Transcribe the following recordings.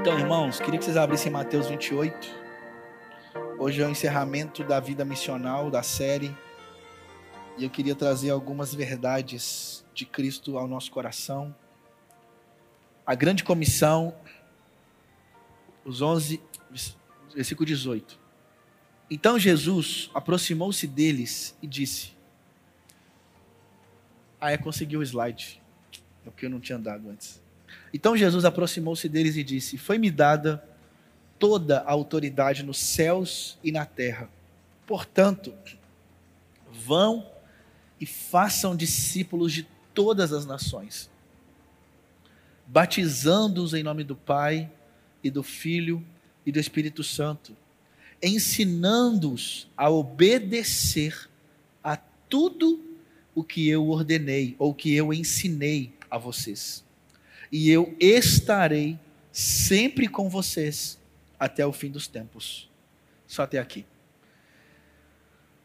Então, irmãos, queria que vocês abrissem Mateus 28. Hoje é o encerramento da vida missional da série. E eu queria trazer algumas verdades de Cristo ao nosso coração. A grande comissão, os 11, versículo 18. Então Jesus aproximou-se deles e disse: Ah, é, conseguiu o slide. É porque eu não tinha dado antes. Então Jesus aproximou-se deles e disse: Foi-me dada toda a autoridade nos céus e na terra. Portanto, vão e façam discípulos de todas as nações, batizando-os em nome do Pai e do Filho e do Espírito Santo, ensinando-os a obedecer a tudo o que eu ordenei ou que eu ensinei a vocês. E eu estarei sempre com vocês até o fim dos tempos. Só até aqui.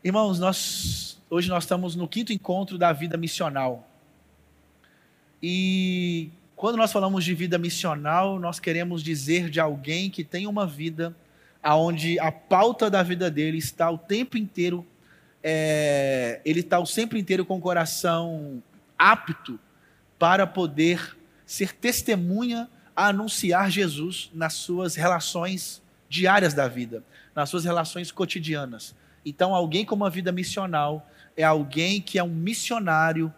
Irmãos, nós hoje nós estamos no quinto encontro da vida missional. E quando nós falamos de vida missional, nós queremos dizer de alguém que tem uma vida aonde a pauta da vida dele está o tempo inteiro, é, ele está o tempo inteiro com o coração apto para poder ser testemunha a anunciar Jesus nas suas relações diárias da vida, nas suas relações cotidianas. Então, alguém com uma vida missional é alguém que é um missionário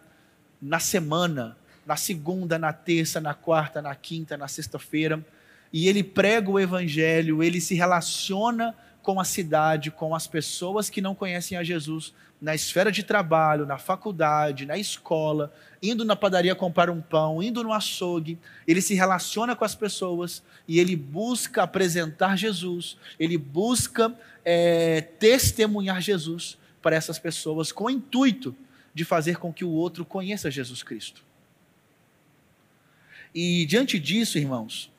na semana, na segunda, na terça, na quarta, na quinta, na sexta-feira, e ele prega o evangelho, ele se relaciona com a cidade, com as pessoas que não conhecem a Jesus, na esfera de trabalho, na faculdade, na escola, indo na padaria comprar um pão, indo no açougue, ele se relaciona com as pessoas e ele busca apresentar Jesus, ele busca é, testemunhar Jesus para essas pessoas com o intuito de fazer com que o outro conheça Jesus Cristo. E diante disso, irmãos,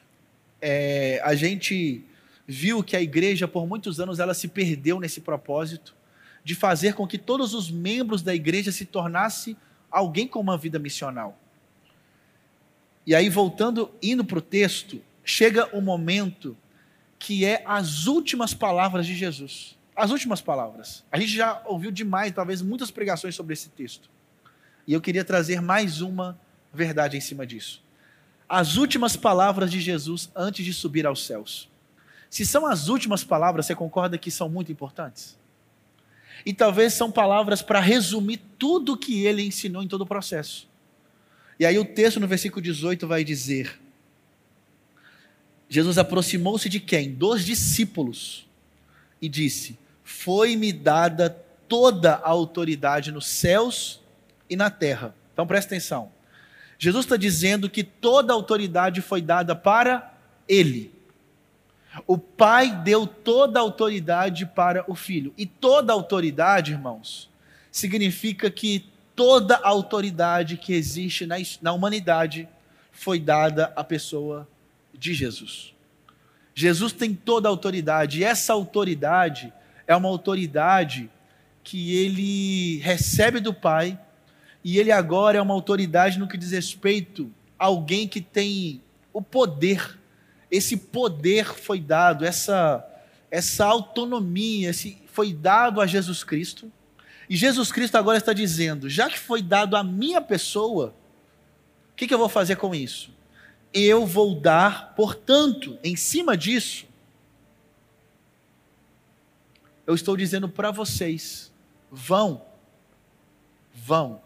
é, a gente viu que a igreja, por muitos anos, ela se perdeu nesse propósito de fazer com que todos os membros da igreja se tornassem alguém com uma vida missional. E aí, voltando, indo para o texto, chega o momento que é as últimas palavras de Jesus. As últimas palavras. A gente já ouviu demais, talvez muitas pregações sobre esse texto. E eu queria trazer mais uma verdade em cima disso. As últimas palavras de Jesus antes de subir aos céus. Se são as últimas palavras, você concorda que são muito importantes? E talvez são palavras para resumir tudo que ele ensinou em todo o processo. E aí o texto no versículo 18 vai dizer: Jesus aproximou-se de quem? Dos discípulos e disse: Foi-me dada toda a autoridade nos céus e na terra. Então presta atenção. Jesus está dizendo que toda a autoridade foi dada para ele. O Pai deu toda a autoridade para o Filho. E toda autoridade, irmãos, significa que toda a autoridade que existe na, na humanidade foi dada à pessoa de Jesus. Jesus tem toda a autoridade, e essa autoridade é uma autoridade que ele recebe do Pai, e ele agora é uma autoridade no que diz respeito a alguém que tem o poder esse poder foi dado, essa, essa autonomia esse, foi dado a Jesus Cristo. E Jesus Cristo agora está dizendo: já que foi dado a minha pessoa, o que, que eu vou fazer com isso? Eu vou dar, portanto, em cima disso, eu estou dizendo para vocês: vão, vão.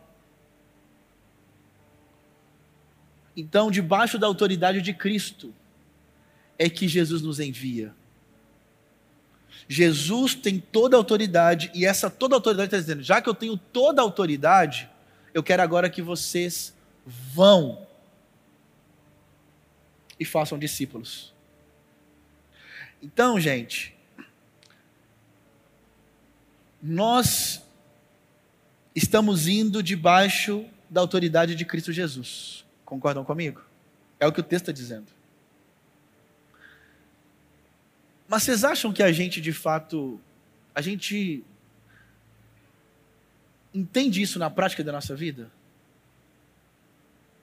Então, debaixo da autoridade de Cristo, é que Jesus nos envia. Jesus tem toda a autoridade, e essa toda a autoridade está dizendo: já que eu tenho toda a autoridade, eu quero agora que vocês vão e façam discípulos. Então, gente, nós estamos indo debaixo da autoridade de Cristo Jesus. Concordam comigo? É o que o texto está dizendo. Mas vocês acham que a gente de fato, a gente entende isso na prática da nossa vida?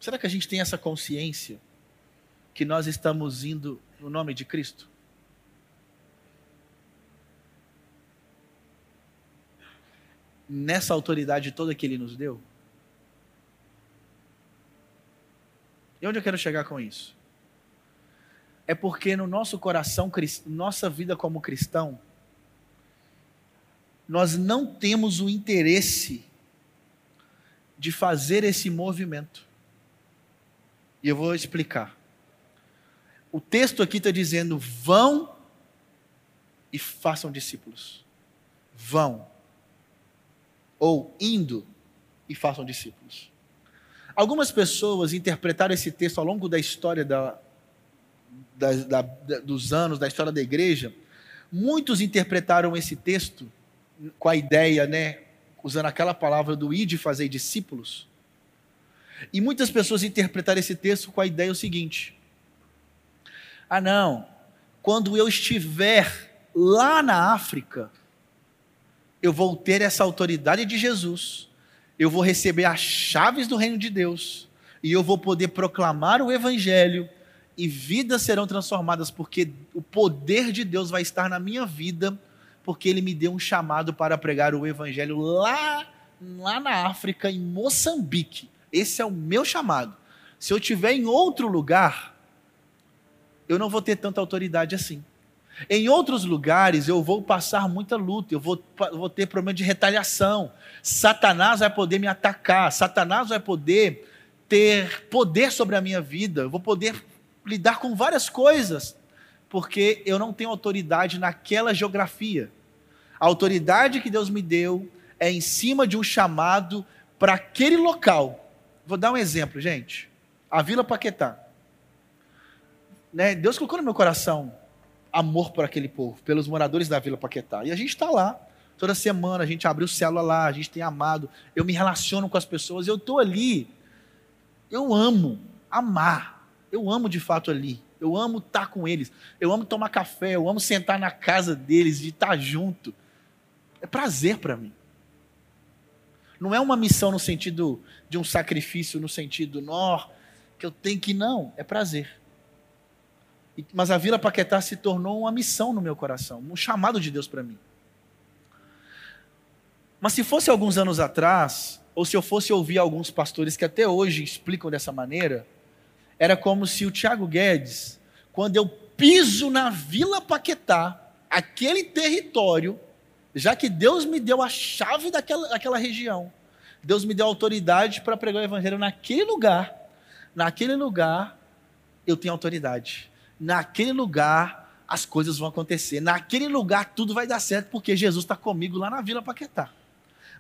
Será que a gente tem essa consciência que nós estamos indo no nome de Cristo? Nessa autoridade toda que Ele nos deu? E onde eu quero chegar com isso? É porque no nosso coração, nossa vida como cristão, nós não temos o interesse de fazer esse movimento. E eu vou explicar. O texto aqui está dizendo: vão e façam discípulos. Vão. Ou indo e façam discípulos. Algumas pessoas interpretaram esse texto ao longo da história da, da, dos anos, da história da igreja. Muitos interpretaram esse texto com a ideia, né, usando aquela palavra do ir de fazer discípulos. E muitas pessoas interpretaram esse texto com a ideia o seguinte: ah, não, quando eu estiver lá na África, eu vou ter essa autoridade de Jesus eu vou receber as chaves do reino de Deus e eu vou poder proclamar o evangelho e vidas serão transformadas porque o poder de Deus vai estar na minha vida, porque ele me deu um chamado para pregar o evangelho lá lá na África, em Moçambique. Esse é o meu chamado. Se eu estiver em outro lugar, eu não vou ter tanta autoridade assim. Em outros lugares eu vou passar muita luta, eu vou, vou ter problema de retaliação. Satanás vai poder me atacar, Satanás vai poder ter poder sobre a minha vida, eu vou poder lidar com várias coisas, porque eu não tenho autoridade naquela geografia. A autoridade que Deus me deu é em cima de um chamado para aquele local. Vou dar um exemplo, gente. A Vila Paquetá. Né? Deus colocou no meu coração amor por aquele povo, pelos moradores da Vila Paquetá. E a gente está lá. Toda semana a gente abriu célula lá, a gente tem amado. Eu me relaciono com as pessoas, eu estou ali. Eu amo amar. Eu amo de fato ali. Eu amo estar tá com eles. Eu amo tomar café. Eu amo sentar na casa deles, de estar tá junto. É prazer para mim. Não é uma missão no sentido de um sacrifício, no sentido, nó, que eu tenho que. Não, é prazer. Mas a Vila Paquetá se tornou uma missão no meu coração, um chamado de Deus para mim. Mas se fosse alguns anos atrás, ou se eu fosse ouvir alguns pastores que até hoje explicam dessa maneira, era como se o Tiago Guedes, quando eu piso na Vila Paquetá, aquele território, já que Deus me deu a chave daquela, daquela região, Deus me deu autoridade para pregar o evangelho naquele lugar, naquele lugar eu tenho autoridade naquele lugar as coisas vão acontecer. Naquele lugar tudo vai dar certo, porque Jesus está comigo lá na Vila Paquetá.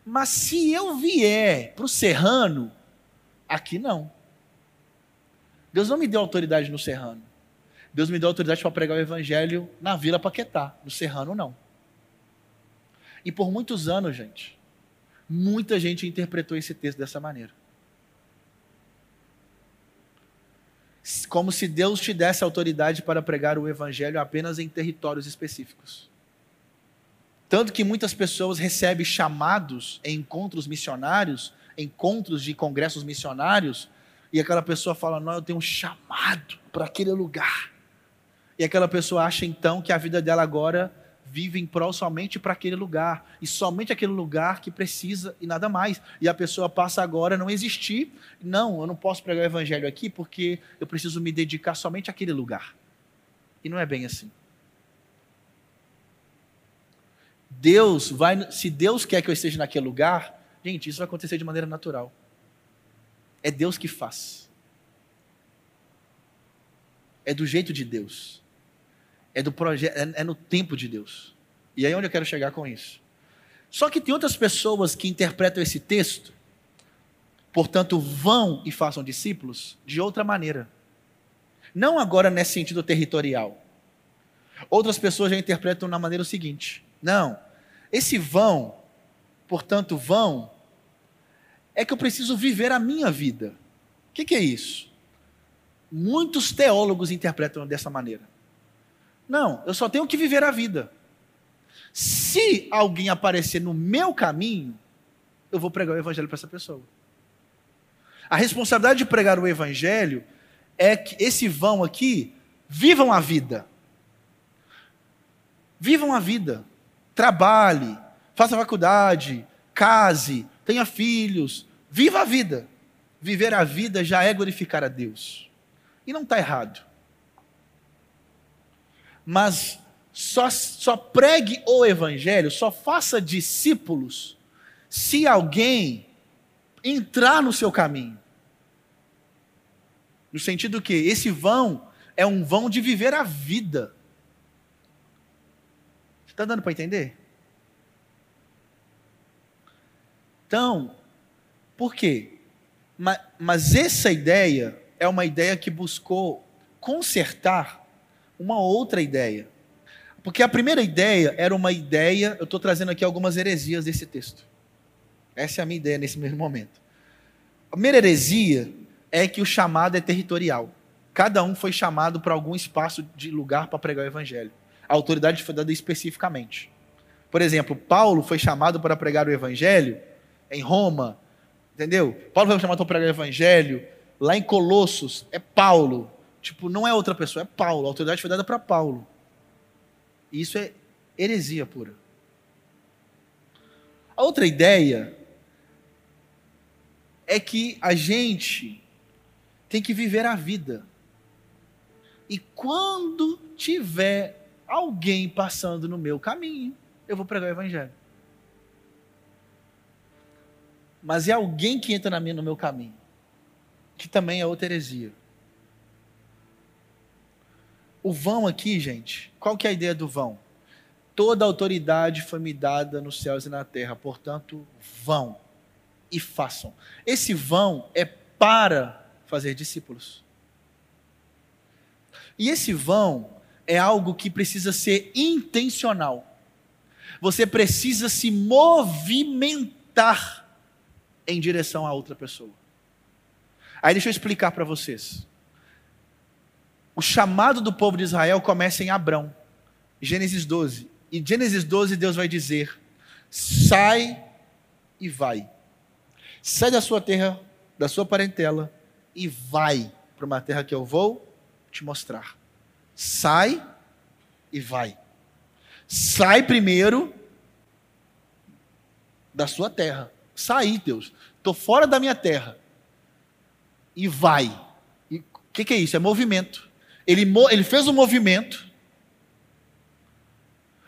Mas se eu vier para o Serrano, aqui não. Deus não me deu autoridade no Serrano. Deus me deu autoridade para pregar o Evangelho na Vila Paquetá. No Serrano, não. E por muitos anos, gente, muita gente interpretou esse texto dessa maneira. como se Deus te desse autoridade para pregar o evangelho apenas em territórios específicos. Tanto que muitas pessoas recebem chamados em encontros missionários, encontros de congressos missionários, e aquela pessoa fala: Não, eu tenho um chamado para aquele lugar. E aquela pessoa acha então que a vida dela agora vive em prol somente para aquele lugar, e somente aquele lugar que precisa e nada mais. E a pessoa passa agora a não existir. Não, eu não posso pregar o evangelho aqui porque eu preciso me dedicar somente àquele lugar. E não é bem assim. Deus vai, se Deus quer que eu esteja naquele lugar, gente, isso vai acontecer de maneira natural. É Deus que faz. É do jeito de Deus. É do projeto, é, é no tempo de Deus. E aí é onde eu quero chegar com isso. Só que tem outras pessoas que interpretam esse texto, portanto, vão e façam discípulos de outra maneira. Não agora nesse sentido territorial. Outras pessoas já interpretam na maneira seguinte: não, esse vão, portanto, vão, é que eu preciso viver a minha vida. O que, que é isso? Muitos teólogos interpretam dessa maneira. Não, eu só tenho que viver a vida. Se alguém aparecer no meu caminho, eu vou pregar o evangelho para essa pessoa. A responsabilidade de pregar o evangelho é que esse vão aqui Vivam a vida. Vivam a vida. Trabalhe, faça faculdade, case, tenha filhos. Viva a vida. Viver a vida já é glorificar a Deus. E não está errado. Mas só, só pregue o evangelho, só faça discípulos se alguém entrar no seu caminho. No sentido que esse vão é um vão de viver a vida. Está dando para entender? Então, por quê? Mas, mas essa ideia é uma ideia que buscou consertar uma outra ideia. Porque a primeira ideia era uma ideia, eu estou trazendo aqui algumas heresias desse texto. Essa é a minha ideia nesse mesmo momento. A primeira heresia é que o chamado é territorial. Cada um foi chamado para algum espaço de lugar para pregar o evangelho. A autoridade foi dada especificamente. Por exemplo, Paulo foi chamado para pregar o evangelho em Roma, entendeu? Paulo foi chamado para pregar o evangelho lá em Colossos, é Paulo. Tipo, não é outra pessoa, é Paulo. A autoridade foi dada para Paulo. E isso é heresia pura. A outra ideia é que a gente tem que viver a vida. E quando tiver alguém passando no meu caminho, eu vou pregar o evangelho. Mas é alguém que entra na minha, no meu caminho, que também é outra heresia. O vão aqui, gente, qual que é a ideia do vão? Toda autoridade foi me dada nos céus e na terra, portanto, vão e façam. Esse vão é para fazer discípulos. E esse vão é algo que precisa ser intencional. Você precisa se movimentar em direção a outra pessoa. Aí deixa eu explicar para vocês. O chamado do povo de Israel começa em Abrão, Gênesis 12. E Gênesis 12 Deus vai dizer: sai e vai. Sai da sua terra, da sua parentela e vai para uma terra que eu vou te mostrar. Sai e vai. Sai primeiro da sua terra. Saí, Deus. Estou fora da minha terra. E vai. O que, que, é isso? É movimento. Ele, ele fez um movimento.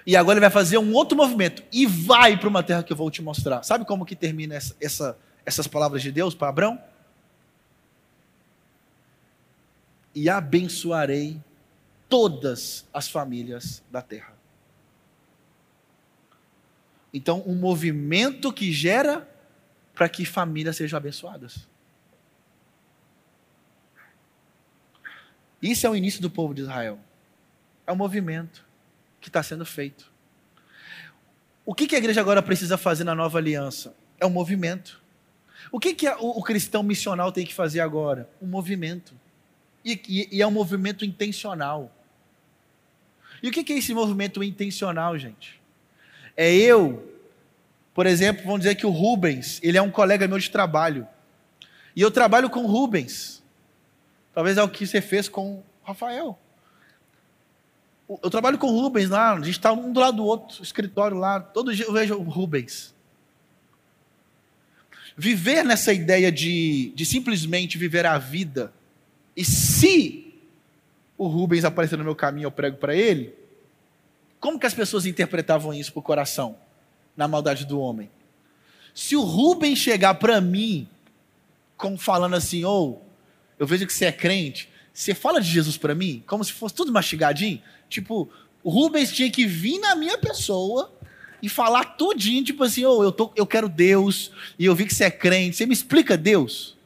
E agora ele vai fazer um outro movimento. E vai para uma terra que eu vou te mostrar. Sabe como que termina essa, essa, essas palavras de Deus para Abraão? e abençoarei todas as famílias da terra. Então, um movimento que gera para que famílias sejam abençoadas. Isso é o início do povo de Israel. É um movimento que está sendo feito. O que, que a igreja agora precisa fazer na nova aliança? É um movimento. O que, que o, o cristão missional tem que fazer agora? Um movimento. E, e, e é um movimento intencional. E o que é esse movimento intencional, gente? É eu, por exemplo, vamos dizer que o Rubens, ele é um colega meu de trabalho. E eu trabalho com o Rubens. Talvez é o que você fez com o Rafael. Eu trabalho com o Rubens lá, a gente está um do lado do outro, escritório lá, todo dia eu vejo o Rubens. Viver nessa ideia de, de simplesmente viver a vida e se o Rubens aparecer no meu caminho, eu prego para ele, como que as pessoas interpretavam isso para o coração, na maldade do homem? Se o Rubens chegar para mim, como falando assim, ou oh, eu vejo que você é crente, você fala de Jesus para mim, como se fosse tudo mastigadinho, tipo, o Rubens tinha que vir na minha pessoa e falar tudinho, tipo assim, oh, eu, tô, eu quero Deus, e eu vi que você é crente, você me explica Deus?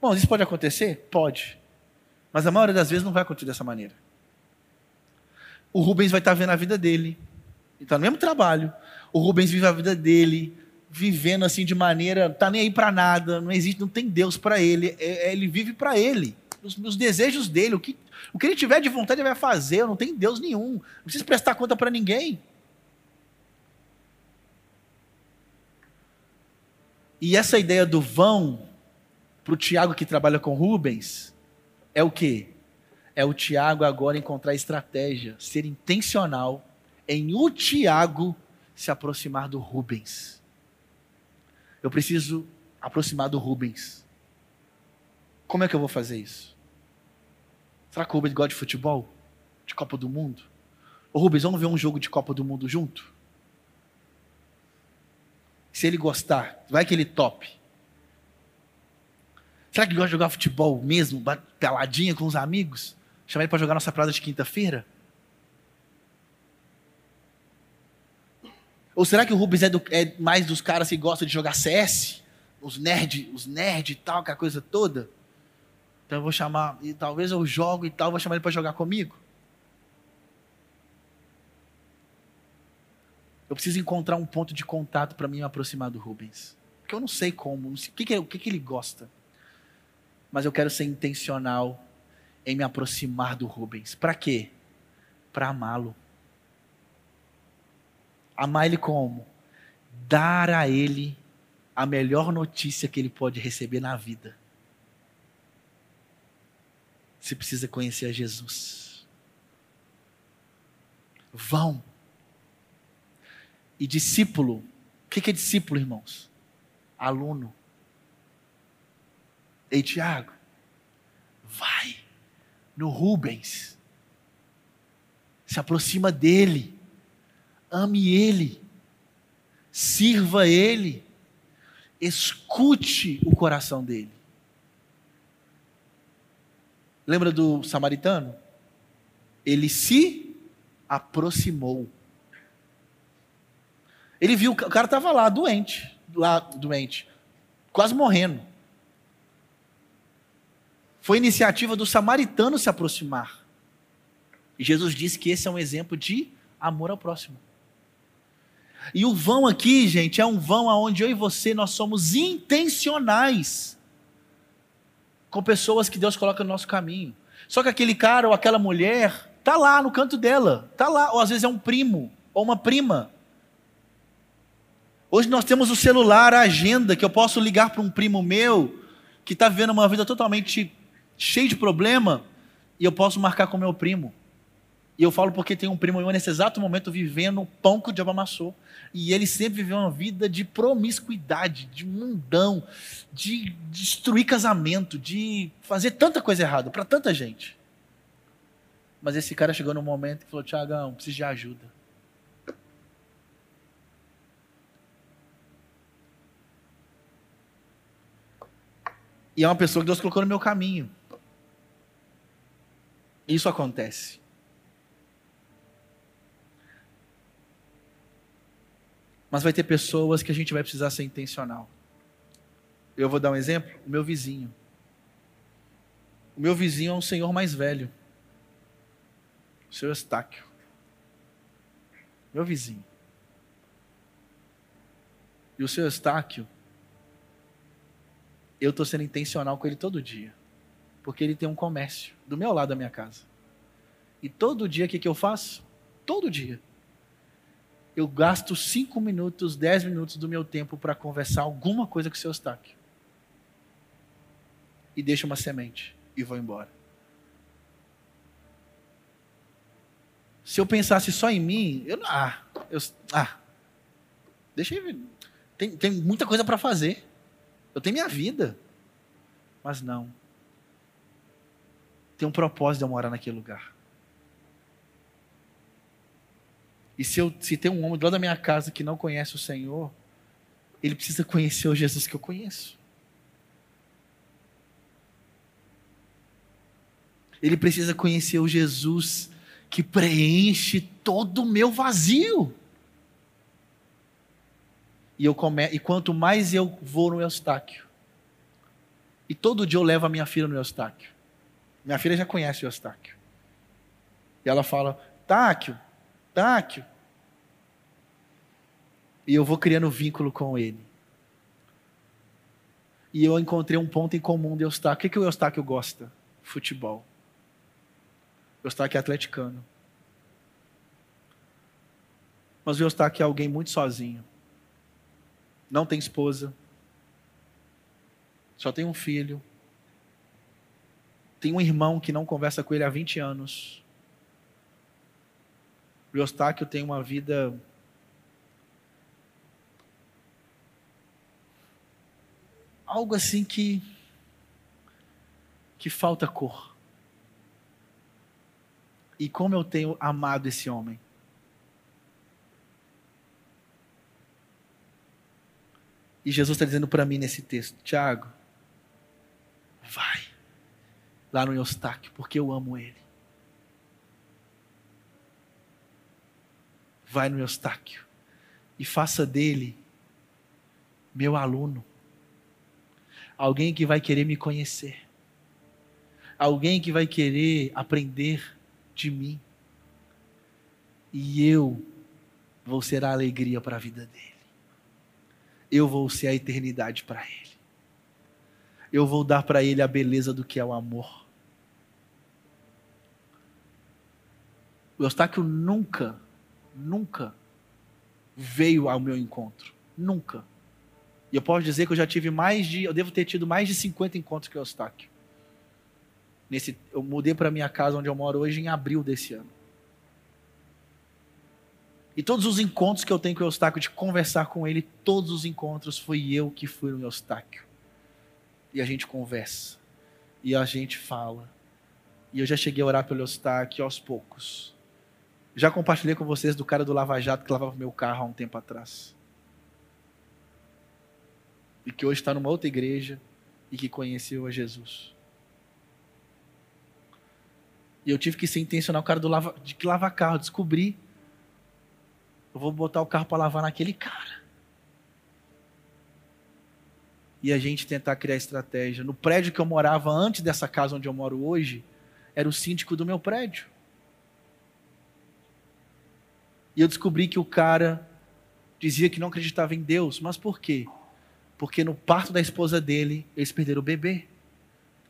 Bom, isso pode acontecer? Pode. Mas a maioria das vezes não vai acontecer dessa maneira. O Rubens vai estar vendo a vida dele. Ele está no mesmo trabalho. O Rubens vive a vida dele, vivendo assim de maneira. Está nem aí para nada, não existe, não tem Deus para ele. É, é, ele vive para ele. Os, os, desejos dele, o que, o que ele tiver de vontade, ele vai fazer. Não tem Deus nenhum. Não precisa prestar conta para ninguém. E essa ideia do vão, para o Tiago que trabalha com Rubens, é o que? é o Tiago agora encontrar estratégia, ser intencional em o Tiago se aproximar do Rubens. Eu preciso aproximar do Rubens. Como é que eu vou fazer isso? Será que o Rubens gosta de futebol? De Copa do Mundo? Ô Rubens, vamos ver um jogo de Copa do Mundo junto? Se ele gostar, vai que ele top. Será que ele gosta de jogar futebol mesmo, peladinha com os amigos? Chamar ele para jogar nossa prada de quinta-feira? Ou será que o Rubens é, do, é, mais dos caras que gostam de jogar CS? Os nerd, os nerd e tal, aquela coisa toda? Então eu vou chamar, e talvez eu jogo e tal, vou chamar ele para jogar comigo. Eu preciso encontrar um ponto de contato para mim me aproximar do Rubens. Porque eu não sei como, não sei, o, que, que, é, o que, que ele gosta. Mas eu quero ser intencional em me aproximar do Rubens. Para quê? Para amá-lo. Amar ele como? Dar a ele a melhor notícia que ele pode receber na vida. Você precisa conhecer a Jesus. Vão. E discípulo. O que é discípulo, irmãos? Aluno. Ei, Tiago, vai no Rubens. Se aproxima dele ame Ele, sirva Ele, escute o coração dele. Lembra do samaritano? Ele se aproximou. Ele viu, o cara estava lá, doente, lá, doente, quase morrendo. Foi iniciativa do samaritano se aproximar. E Jesus disse que esse é um exemplo de amor ao próximo. E o vão aqui, gente, é um vão onde eu e você nós somos intencionais com pessoas que Deus coloca no nosso caminho. Só que aquele cara ou aquela mulher tá lá no canto dela, tá lá, ou às vezes é um primo ou uma prima. Hoje nós temos o celular, a agenda, que eu posso ligar para um primo meu que está vivendo uma vida totalmente cheia de problema e eu posso marcar com meu primo. E eu falo porque tem um primo meu nesse exato momento vivendo o pão que o diabo amassou. E ele sempre viveu uma vida de promiscuidade, de mundão, de destruir casamento, de fazer tanta coisa errada para tanta gente. Mas esse cara chegou num momento que falou: Tiagão, preciso de ajuda. E é uma pessoa que Deus colocou no meu caminho. Isso acontece. Mas vai ter pessoas que a gente vai precisar ser intencional. Eu vou dar um exemplo: o meu vizinho. O meu vizinho é um senhor mais velho. O seu Estáquio. Meu vizinho. E o seu Estáquio, eu estou sendo intencional com ele todo dia. Porque ele tem um comércio do meu lado da minha casa. E todo dia o que, que eu faço? Todo dia eu gasto cinco minutos, dez minutos do meu tempo para conversar alguma coisa com o seu Eustáquio. E deixo uma semente e vou embora. Se eu pensasse só em mim, eu ah, eu, ah, deixa eu. Tem, tem muita coisa para fazer. Eu tenho minha vida. Mas não. Tem um propósito de eu morar naquele lugar. E se, eu, se tem um homem do lado da minha casa que não conhece o Senhor, ele precisa conhecer o Jesus que eu conheço. Ele precisa conhecer o Jesus que preenche todo o meu vazio. E, eu come... e quanto mais eu vou no Eustáquio, e todo dia eu levo a minha filha no Eustáquio. Minha filha já conhece o Eustáquio. E ela fala: Táquio, Eustáquio. E eu vou criando vínculo com ele. E eu encontrei um ponto em comum de Eustáquio. O que, que o Eustáquio gosta? Futebol. Eustáquio é atleticano. Mas o Eustáquio é alguém muito sozinho. Não tem esposa. Só tem um filho. Tem um irmão que não conversa com ele há 20 anos. O Eustáquio tem uma vida algo assim que que falta cor. E como eu tenho amado esse homem. E Jesus está dizendo para mim nesse texto: Tiago, vai lá no Eustáquio, porque eu amo ele. Vai no Eustáquio e faça dele meu aluno. Alguém que vai querer me conhecer. Alguém que vai querer aprender de mim. E eu vou ser a alegria para a vida dele. Eu vou ser a eternidade para ele. Eu vou dar para ele a beleza do que é o amor. O Eustáquio nunca, nunca veio ao meu encontro. Nunca. E eu posso dizer que eu já tive mais de. Eu devo ter tido mais de 50 encontros com o Eustáquio. Nesse, eu mudei para minha casa onde eu moro hoje em abril desse ano. E todos os encontros que eu tenho com o Eustáquio, de conversar com ele, todos os encontros foi eu que fui no Eustáquio. E a gente conversa. E a gente fala. E eu já cheguei a orar pelo Eustáquio aos poucos. Já compartilhei com vocês do cara do Lava Jato que lavava meu carro há um tempo atrás e que hoje está numa outra igreja e que conheceu a Jesus. E eu tive que ser intencional, o cara do lava, de que lava carro, descobri. Eu vou botar o carro para lavar naquele cara. E a gente tentar criar estratégia. No prédio que eu morava antes dessa casa onde eu moro hoje, era o síndico do meu prédio. E eu descobri que o cara dizia que não acreditava em Deus, mas por quê? Porque no parto da esposa dele, eles perderam o bebê.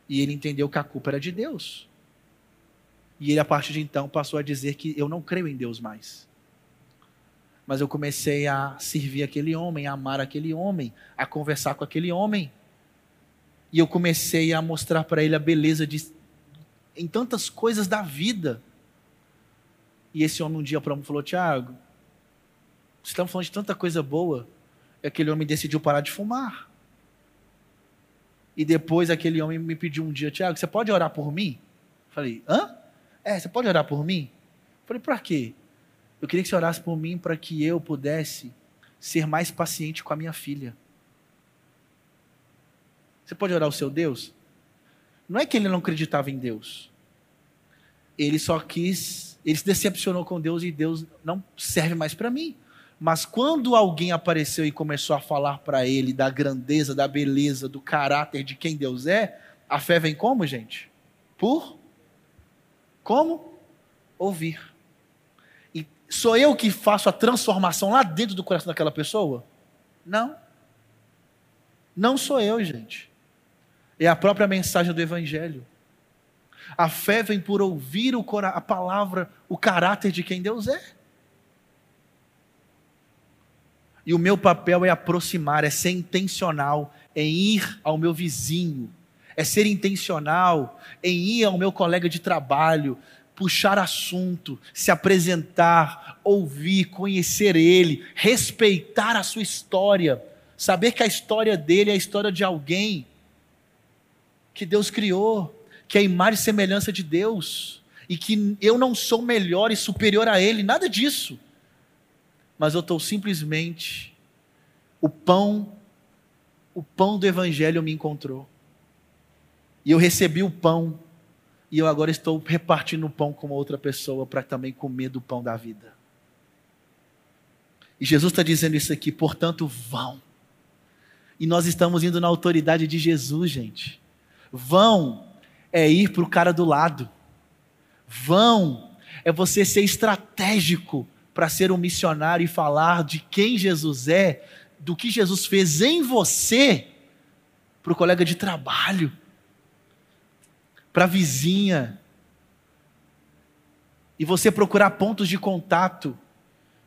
E ele entendeu que a culpa era de Deus. E ele, a partir de então, passou a dizer que eu não creio em Deus mais. Mas eu comecei a servir aquele homem, a amar aquele homem, a conversar com aquele homem. E eu comecei a mostrar para ele a beleza de, em tantas coisas da vida. E esse homem um dia para mim falou: Tiago, estamos falando de tanta coisa boa aquele homem decidiu parar de fumar. E depois aquele homem me pediu um dia, Tiago, você pode orar por mim? Falei, hã? É, você pode orar por mim? Falei, para quê? Eu queria que você orasse por mim para que eu pudesse ser mais paciente com a minha filha. Você pode orar ao seu Deus? Não é que ele não acreditava em Deus. Ele só quis, ele se decepcionou com Deus e Deus não serve mais para mim. Mas quando alguém apareceu e começou a falar para ele da grandeza, da beleza, do caráter de quem Deus é, a fé vem como, gente? Por como? Ouvir. E sou eu que faço a transformação lá dentro do coração daquela pessoa? Não. Não sou eu, gente. É a própria mensagem do Evangelho. A fé vem por ouvir a palavra, o caráter de quem Deus é. E o meu papel é aproximar, é ser intencional em ir ao meu vizinho, é ser intencional em ir ao meu colega de trabalho, puxar assunto, se apresentar, ouvir, conhecer ele, respeitar a sua história, saber que a história dele é a história de alguém que Deus criou, que é a imagem e semelhança de Deus, e que eu não sou melhor e superior a ele, nada disso mas eu estou simplesmente. O pão, o pão do Evangelho me encontrou. E eu recebi o pão, e eu agora estou repartindo o pão com outra pessoa para também comer do pão da vida. E Jesus está dizendo isso aqui, portanto, vão. E nós estamos indo na autoridade de Jesus, gente. Vão é ir para o cara do lado. Vão é você ser estratégico para ser um missionário e falar de quem Jesus é, do que Jesus fez em você, para o colega de trabalho, para a vizinha, e você procurar pontos de contato.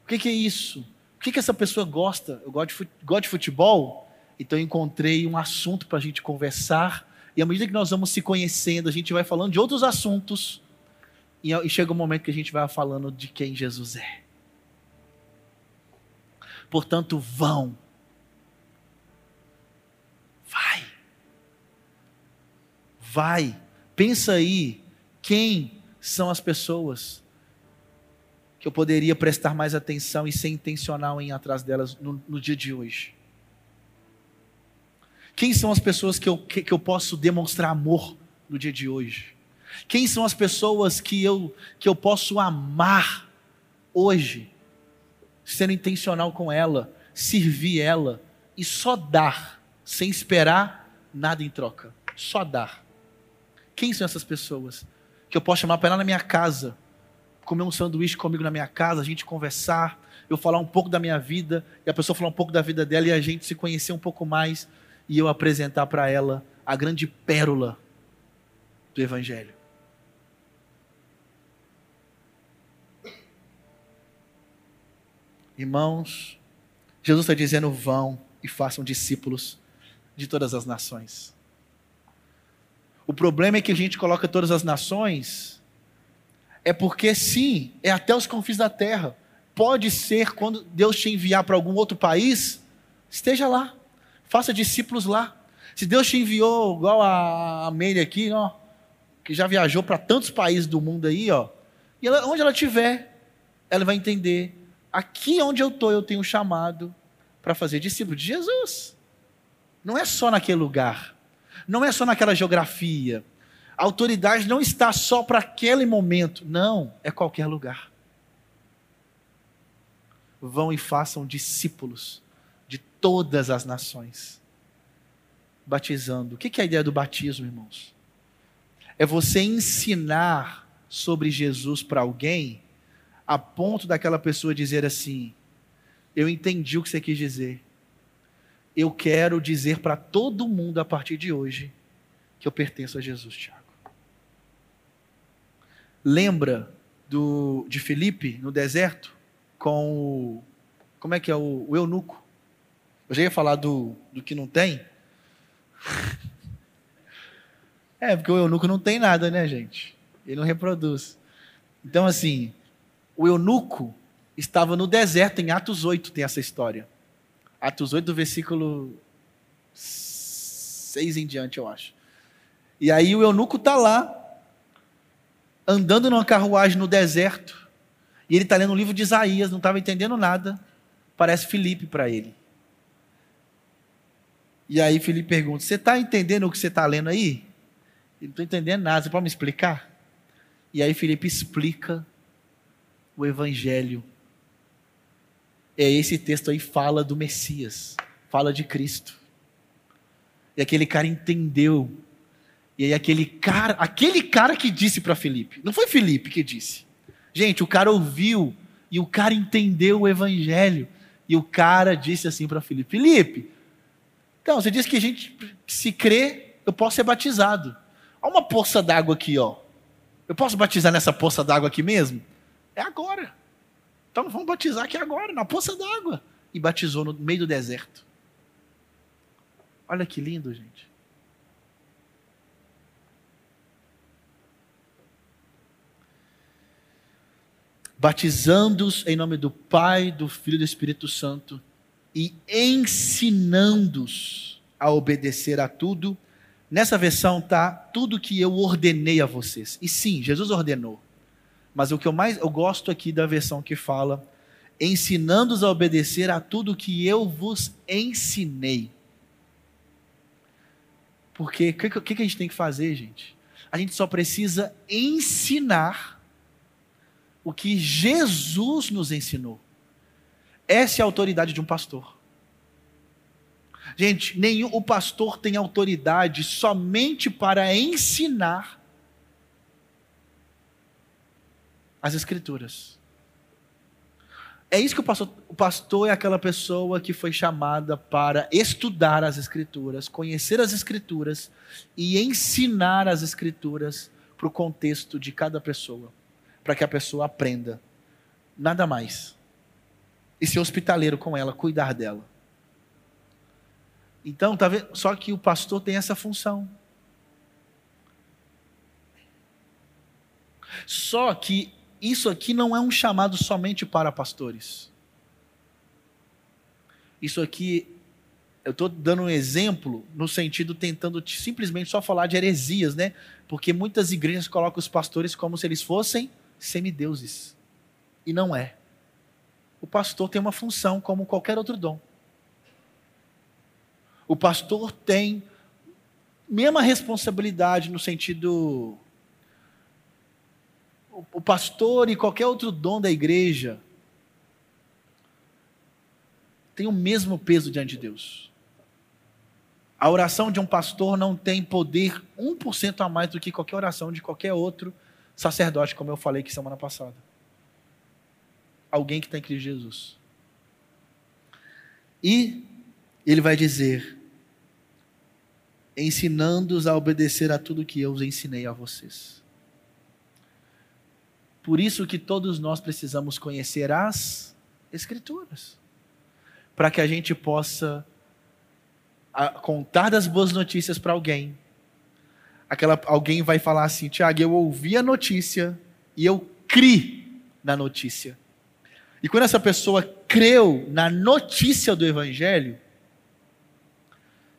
O que, que é isso? O que, que essa pessoa gosta? Eu gosto de, futebol, então eu encontrei um assunto para a gente conversar E à medida que nós vamos se conhecendo, a gente vai falando de outros assuntos. E chega um momento que a gente vai falando de quem Jesus é. Portanto, vão. Vai. Vai. Pensa aí quem são as pessoas que eu poderia prestar mais atenção e ser intencional em ir atrás delas no, no dia de hoje. Quem são as pessoas que eu, que, que eu posso demonstrar amor no dia de hoje? Quem são as pessoas que eu, que eu posso amar hoje? Sendo intencional com ela, servir ela e só dar, sem esperar nada em troca. Só dar. Quem são essas pessoas? Que eu posso chamar para lá na minha casa, comer um sanduíche comigo na minha casa, a gente conversar, eu falar um pouco da minha vida, e a pessoa falar um pouco da vida dela e a gente se conhecer um pouco mais e eu apresentar para ela a grande pérola do Evangelho. Irmãos, Jesus está dizendo: vão e façam discípulos de todas as nações. O problema é que a gente coloca todas as nações, é porque sim, é até os confins da terra. Pode ser quando Deus te enviar para algum outro país, esteja lá. Faça discípulos lá. Se Deus te enviou, igual a Amélia aqui, ó, que já viajou para tantos países do mundo aí, ó, e ela, onde ela estiver, ela vai entender. Aqui onde eu estou, eu tenho um chamado para fazer discípulo de Jesus. Não é só naquele lugar. Não é só naquela geografia. A autoridade não está só para aquele momento. Não, é qualquer lugar. Vão e façam discípulos todas as nações. Batizando. O que é a ideia do batismo, irmãos? É você ensinar sobre Jesus para alguém, a ponto daquela pessoa dizer assim: Eu entendi o que você quis dizer. Eu quero dizer para todo mundo a partir de hoje que eu pertenço a Jesus, Tiago. Lembra do, de Felipe no deserto com o. Como é que é o, o eunuco? Eu já ia falar do, do que não tem. É, porque o eunuco não tem nada, né, gente? Ele não reproduz. Então, assim, o eunuco estava no deserto, em Atos 8 tem essa história. Atos 8, do versículo 6 em diante, eu acho. E aí o eunuco está lá, andando numa carruagem no deserto, e ele está lendo o livro de Isaías, não estava entendendo nada. Parece Felipe para ele. E aí Felipe pergunta: Você está entendendo o que você está lendo aí? Eu não estou entendendo nada, você pode me explicar? E aí Felipe explica o Evangelho. É esse texto aí fala do Messias, fala de Cristo. E aquele cara entendeu. E aí aquele cara, aquele cara que disse para Felipe, não foi Felipe que disse. Gente, o cara ouviu e o cara entendeu o evangelho. E o cara disse assim para Felipe: Felipe, então, você diz que a gente, se crê, eu posso ser batizado. Há uma poça d'água aqui, ó. Eu posso batizar nessa poça d'água aqui mesmo? É agora. Então vamos batizar aqui agora, na poça d'água. E batizou no meio do deserto. Olha que lindo, gente. Batizando-os em nome do Pai, do Filho e do Espírito Santo e ensinando-os a obedecer a tudo. Nessa versão tá tudo que eu ordenei a vocês. E sim, Jesus ordenou. Mas o que eu mais eu gosto aqui da versão que fala ensinando-os a obedecer a tudo que eu vos ensinei. Porque o que, que, que a gente tem que fazer, gente? A gente só precisa ensinar o que Jesus nos ensinou. Essa é a autoridade de um pastor. Gente, nenhum o pastor tem autoridade somente para ensinar as escrituras. É isso que o pastor, o pastor é aquela pessoa que foi chamada para estudar as escrituras, conhecer as escrituras e ensinar as escrituras para o contexto de cada pessoa, para que a pessoa aprenda. Nada mais e ser hospitaleiro com ela, cuidar dela. Então, tá vendo? Só que o pastor tem essa função. Só que isso aqui não é um chamado somente para pastores. Isso aqui, eu estou dando um exemplo no sentido tentando te, simplesmente só falar de heresias, né? Porque muitas igrejas colocam os pastores como se eles fossem semideuses. E não é. O pastor tem uma função como qualquer outro dom. O pastor tem mesma responsabilidade no sentido o pastor e qualquer outro dom da igreja tem o mesmo peso diante de Deus. A oração de um pastor não tem poder 1% a mais do que qualquer oração de qualquer outro sacerdote, como eu falei aqui semana passada. Alguém que está em Cristo Jesus. E ele vai dizer: ensinando-os a obedecer a tudo que eu os ensinei a vocês. Por isso que todos nós precisamos conhecer as Escrituras, para que a gente possa contar das boas notícias para alguém. Aquela, alguém vai falar assim: Tiago, eu ouvi a notícia e eu criei na notícia. E quando essa pessoa creu na notícia do Evangelho,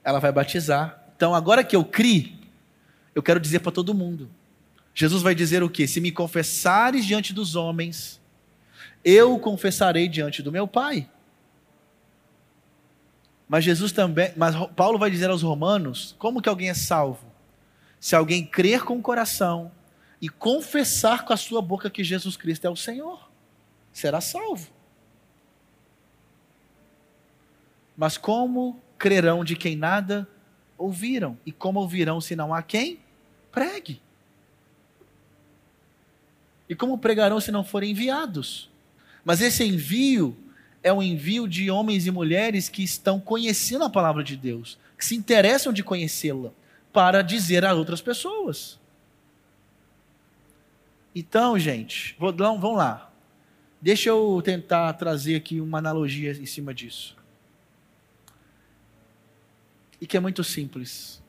ela vai batizar. Então, agora que eu criei, eu quero dizer para todo mundo Jesus vai dizer o que? Se me confessares diante dos homens, eu confessarei diante do meu Pai. Mas Jesus também, mas Paulo vai dizer aos romanos, como que alguém é salvo? Se alguém crer com o coração e confessar com a sua boca que Jesus Cristo é o Senhor, será salvo. Mas como crerão de quem nada ouviram? E como ouvirão se não há quem pregue? E como pregarão se não forem enviados? Mas esse envio é um envio de homens e mulheres que estão conhecendo a palavra de Deus, que se interessam de conhecê-la, para dizer a outras pessoas. Então, gente, vamos lá. Deixa eu tentar trazer aqui uma analogia em cima disso. E que é muito simples.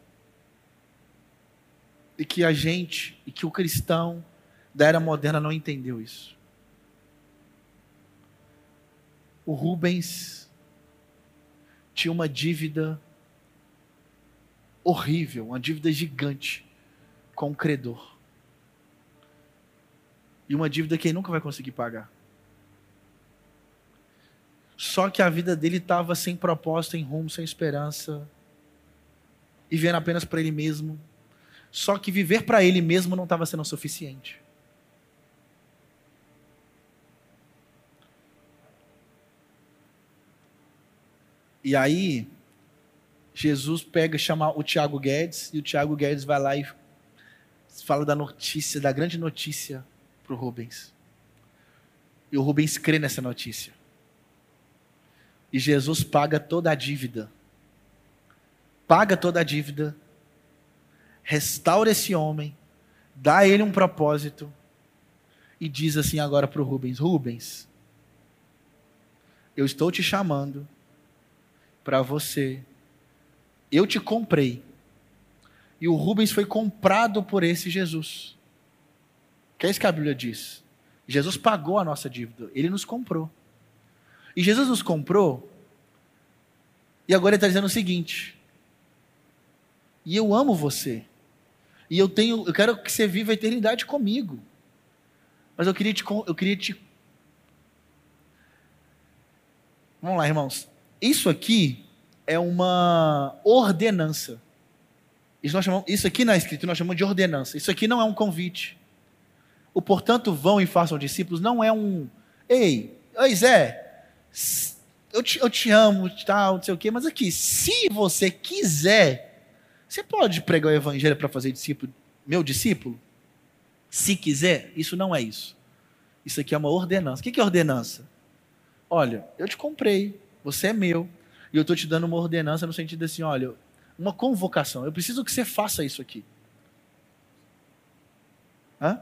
E que a gente, e que o cristão, da era moderna não entendeu isso. O Rubens tinha uma dívida horrível, uma dívida gigante com o credor. E uma dívida que ele nunca vai conseguir pagar. Só que a vida dele estava sem propósito, em rumo, sem esperança, e vendo apenas para ele mesmo. Só que viver para ele mesmo não estava sendo suficiente. E aí, Jesus pega, chama o Tiago Guedes, e o Tiago Guedes vai lá e fala da notícia, da grande notícia para o Rubens. E o Rubens crê nessa notícia. E Jesus paga toda a dívida. Paga toda a dívida. Restaura esse homem. Dá a ele um propósito. E diz assim agora para o Rubens: Rubens, eu estou te chamando para você. Eu te comprei. E o Rubens foi comprado por esse Jesus. Que é isso que a Bíblia diz. Jesus pagou a nossa dívida. Ele nos comprou. E Jesus nos comprou. E agora ele está dizendo o seguinte. E eu amo você. E eu tenho, eu quero que você viva a eternidade comigo. Mas eu queria te, eu queria te Vamos lá, irmãos. Isso aqui é uma ordenança. Isso, nós chamamos, isso aqui na escritura nós chamamos de ordenança. Isso aqui não é um convite. O portanto vão e façam discípulos não é um. Ei, oi Zé, eu te, eu te amo, tal, não sei o quê, mas aqui, se você quiser, você pode pregar o evangelho para fazer discípulo, meu discípulo? Se quiser, isso não é isso. Isso aqui é uma ordenança. O que é ordenança? Olha, eu te comprei, você é meu. E eu estou te dando uma ordenança no sentido assim: olha, uma convocação. Eu preciso que você faça isso aqui. Hã?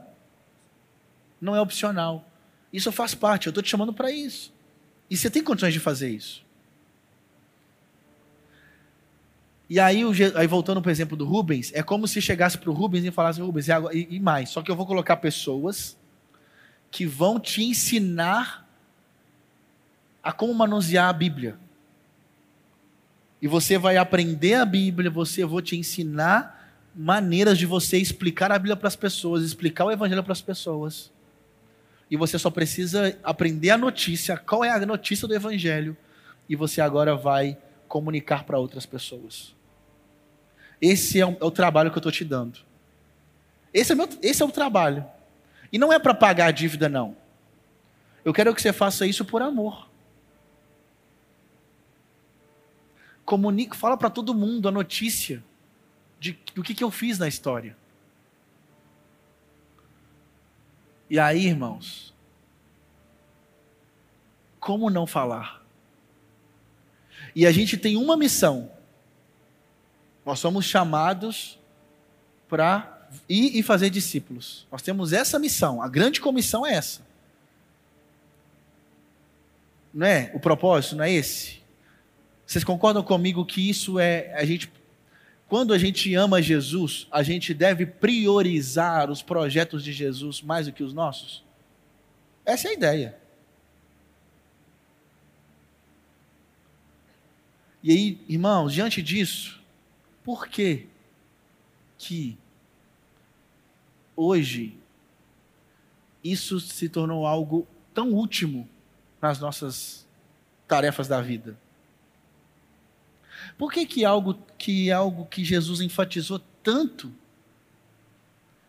Não é opcional. Isso faz parte. Eu estou te chamando para isso. E você tem condições de fazer isso. E aí, aí voltando para o exemplo do Rubens, é como se chegasse para o Rubens e falasse, Rubens, e, e mais, só que eu vou colocar pessoas que vão te ensinar a como manusear a Bíblia. E você vai aprender a Bíblia, você eu vou te ensinar maneiras de você explicar a Bíblia para as pessoas, explicar o Evangelho para as pessoas. E você só precisa aprender a notícia, qual é a notícia do Evangelho, e você agora vai comunicar para outras pessoas. Esse é o, é o, trabalho que eu estou te dando. Esse é, meu, esse é o trabalho. E não é para pagar a dívida, não. Eu quero que você faça isso por amor. Comunique, fala para todo mundo a notícia de, do que, que eu fiz na história. E aí, irmãos, como não falar? E a gente tem uma missão. Nós somos chamados para ir e fazer discípulos. Nós temos essa missão. A grande comissão é essa. Não é? O propósito não é esse? Vocês concordam comigo que isso é a gente quando a gente ama Jesus, a gente deve priorizar os projetos de Jesus mais do que os nossos? Essa é a ideia. E aí, irmãos, diante disso, por que que hoje isso se tornou algo tão último nas nossas tarefas da vida? Por que, que algo que algo que Jesus enfatizou tanto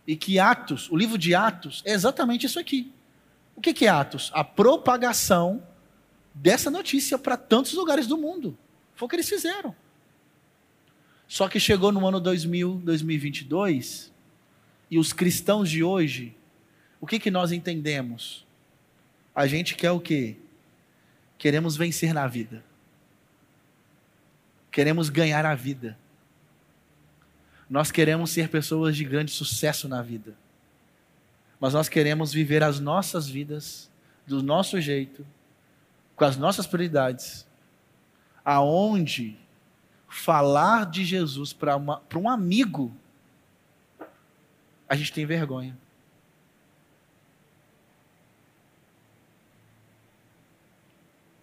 e que Atos, o livro de Atos, é exatamente isso aqui. O que, que é Atos? A propagação dessa notícia para tantos lugares do mundo. Foi o que eles fizeram. Só que chegou no ano 2000, 2022, e os cristãos de hoje, o que, que nós entendemos? A gente quer o quê? Queremos vencer na vida. Queremos ganhar a vida. Nós queremos ser pessoas de grande sucesso na vida. Mas nós queremos viver as nossas vidas do nosso jeito, com as nossas prioridades, aonde falar de Jesus para um amigo, a gente tem vergonha.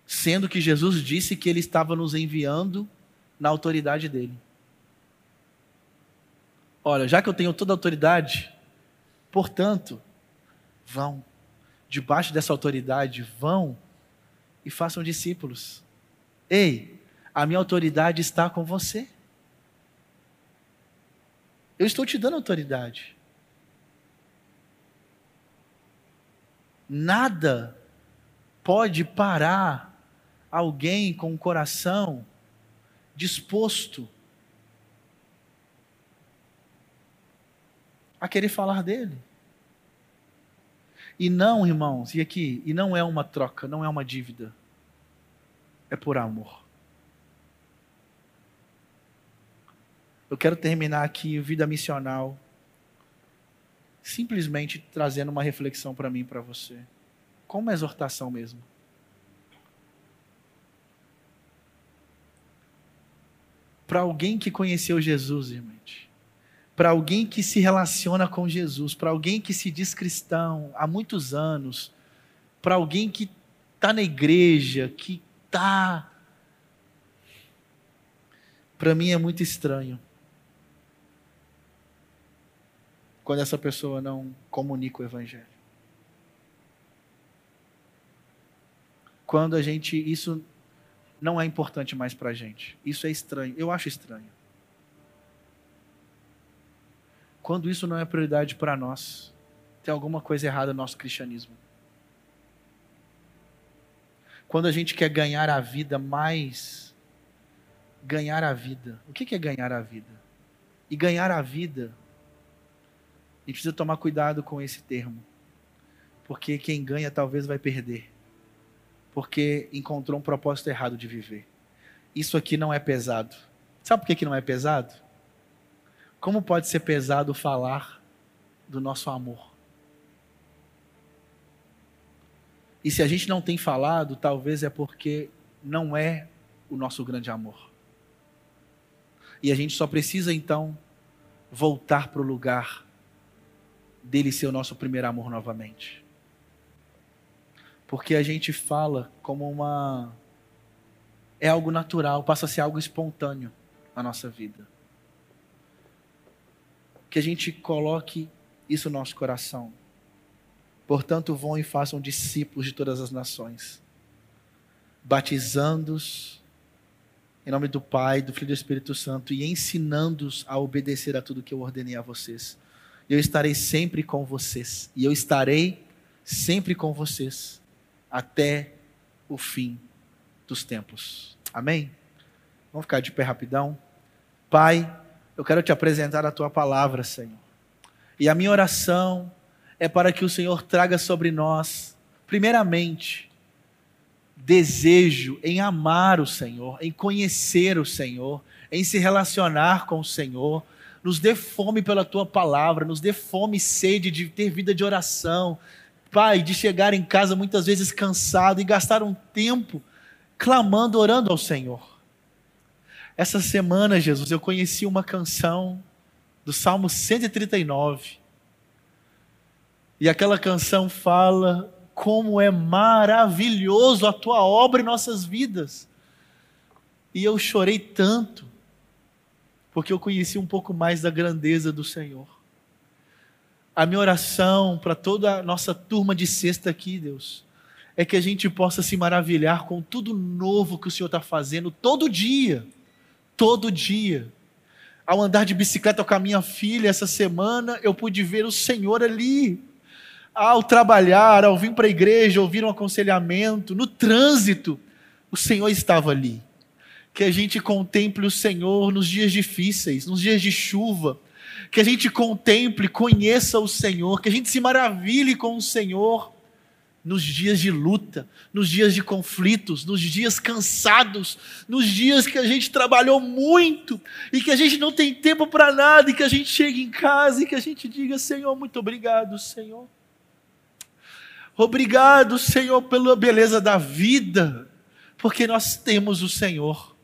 Sendo que Jesus disse que ele estava nos enviando na autoridade dele. Olha, já que eu tenho toda a autoridade, portanto, vão, debaixo dessa autoridade, vão e façam discípulos. Ei, a minha autoridade está com você. Eu estou te dando autoridade. Nada pode parar alguém com o coração disposto a querer falar dele. E não, irmãos, e aqui, e não é uma troca, não é uma dívida. É por amor. Eu quero terminar aqui vida missional simplesmente trazendo uma reflexão para mim para você. Como exortação mesmo. Para alguém que conheceu Jesus, irmão, para alguém que se relaciona com Jesus, para alguém que se diz cristão há muitos anos, para alguém que está na igreja, que está. Para mim é muito estranho quando essa pessoa não comunica o Evangelho. Quando a gente. Isso não é importante mais para a gente. Isso é estranho. Eu acho estranho. Quando isso não é prioridade para nós, tem alguma coisa errada no nosso cristianismo. Quando a gente quer ganhar a vida mais. Ganhar a vida. O que é ganhar a vida? E ganhar a vida, a gente precisa tomar cuidado com esse termo. Porque quem ganha talvez vai perder porque encontrou um propósito errado de viver. Isso aqui não é pesado. Sabe por que, que não é pesado? Como pode ser pesado falar do nosso amor? E se a gente não tem falado, talvez é porque não é o nosso grande amor. E a gente só precisa então voltar para o lugar dele ser o nosso primeiro amor novamente. Porque a gente fala como uma. É algo natural, passa a ser algo espontâneo na nossa vida. Que a gente coloque isso no nosso coração. Portanto, vão e façam discípulos de todas as nações, batizando-os em nome do Pai, do Filho e do Espírito Santo e ensinando-os a obedecer a tudo que eu ordenei a vocês. Eu estarei sempre com vocês e eu estarei sempre com vocês até o fim dos tempos. Amém? Vamos ficar de pé rapidão. Pai, eu quero te apresentar a tua palavra, Senhor. E a minha oração é para que o Senhor traga sobre nós, primeiramente, desejo em amar o Senhor, em conhecer o Senhor, em se relacionar com o Senhor. Nos dê fome pela tua palavra, nos dê fome e sede de ter vida de oração. Pai, de chegar em casa muitas vezes cansado e gastar um tempo clamando, orando ao Senhor. Essa semana, Jesus, eu conheci uma canção do Salmo 139. E aquela canção fala como é maravilhoso a tua obra em nossas vidas. E eu chorei tanto, porque eu conheci um pouco mais da grandeza do Senhor. A minha oração para toda a nossa turma de sexta aqui, Deus, é que a gente possa se maravilhar com tudo novo que o Senhor está fazendo todo dia. Todo dia. Ao andar de bicicleta com a minha filha essa semana, eu pude ver o Senhor ali ao trabalhar, ao vir para a igreja, ouvir um aconselhamento, no trânsito, o Senhor estava ali. Que a gente contemple o Senhor nos dias difíceis, nos dias de chuva, que a gente contemple, conheça o Senhor, que a gente se maravilhe com o Senhor nos dias de luta, nos dias de conflitos, nos dias cansados, nos dias que a gente trabalhou muito e que a gente não tem tempo para nada e que a gente chegue em casa e que a gente diga: Senhor, muito obrigado, Senhor. Obrigado, Senhor, pela beleza da vida, porque nós temos o Senhor.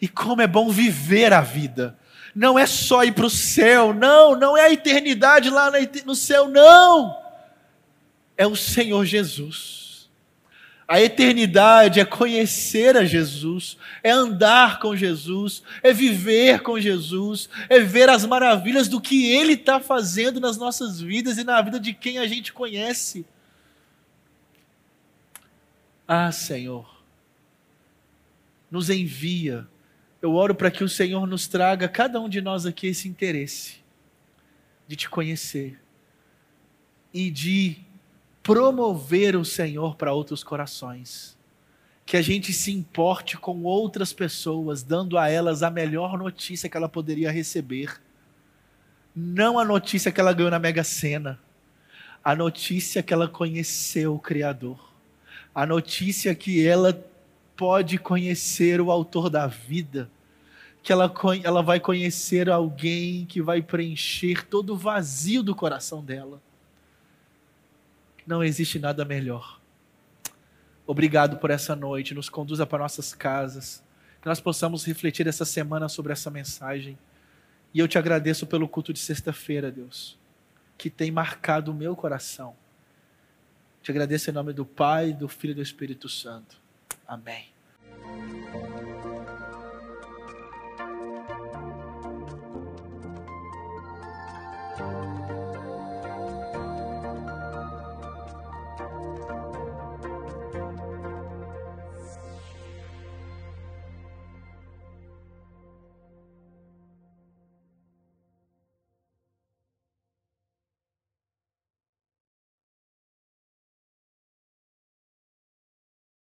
E como é bom viver a vida. Não é só ir para o céu, não, não é a eternidade lá no céu, não. É o Senhor Jesus. A eternidade é conhecer a Jesus, é andar com Jesus, é viver com Jesus, é ver as maravilhas do que Ele está fazendo nas nossas vidas e na vida de quem a gente conhece. Ah, Senhor, nos envia. Eu oro para que o Senhor nos traga, cada um de nós aqui, esse interesse de te conhecer e de promover o Senhor para outros corações. Que a gente se importe com outras pessoas, dando a elas a melhor notícia que ela poderia receber. Não a notícia que ela ganhou na Mega Sena, a notícia que ela conheceu o Criador, a notícia que ela pode conhecer o Autor da vida, que ela, ela vai conhecer alguém que vai preencher todo o vazio do coração dela não existe nada melhor. Obrigado por essa noite. Nos conduza para nossas casas. Que nós possamos refletir essa semana sobre essa mensagem. E eu te agradeço pelo culto de sexta-feira, Deus, que tem marcado o meu coração. Te agradeço em nome do Pai, do Filho e do Espírito Santo. Amém.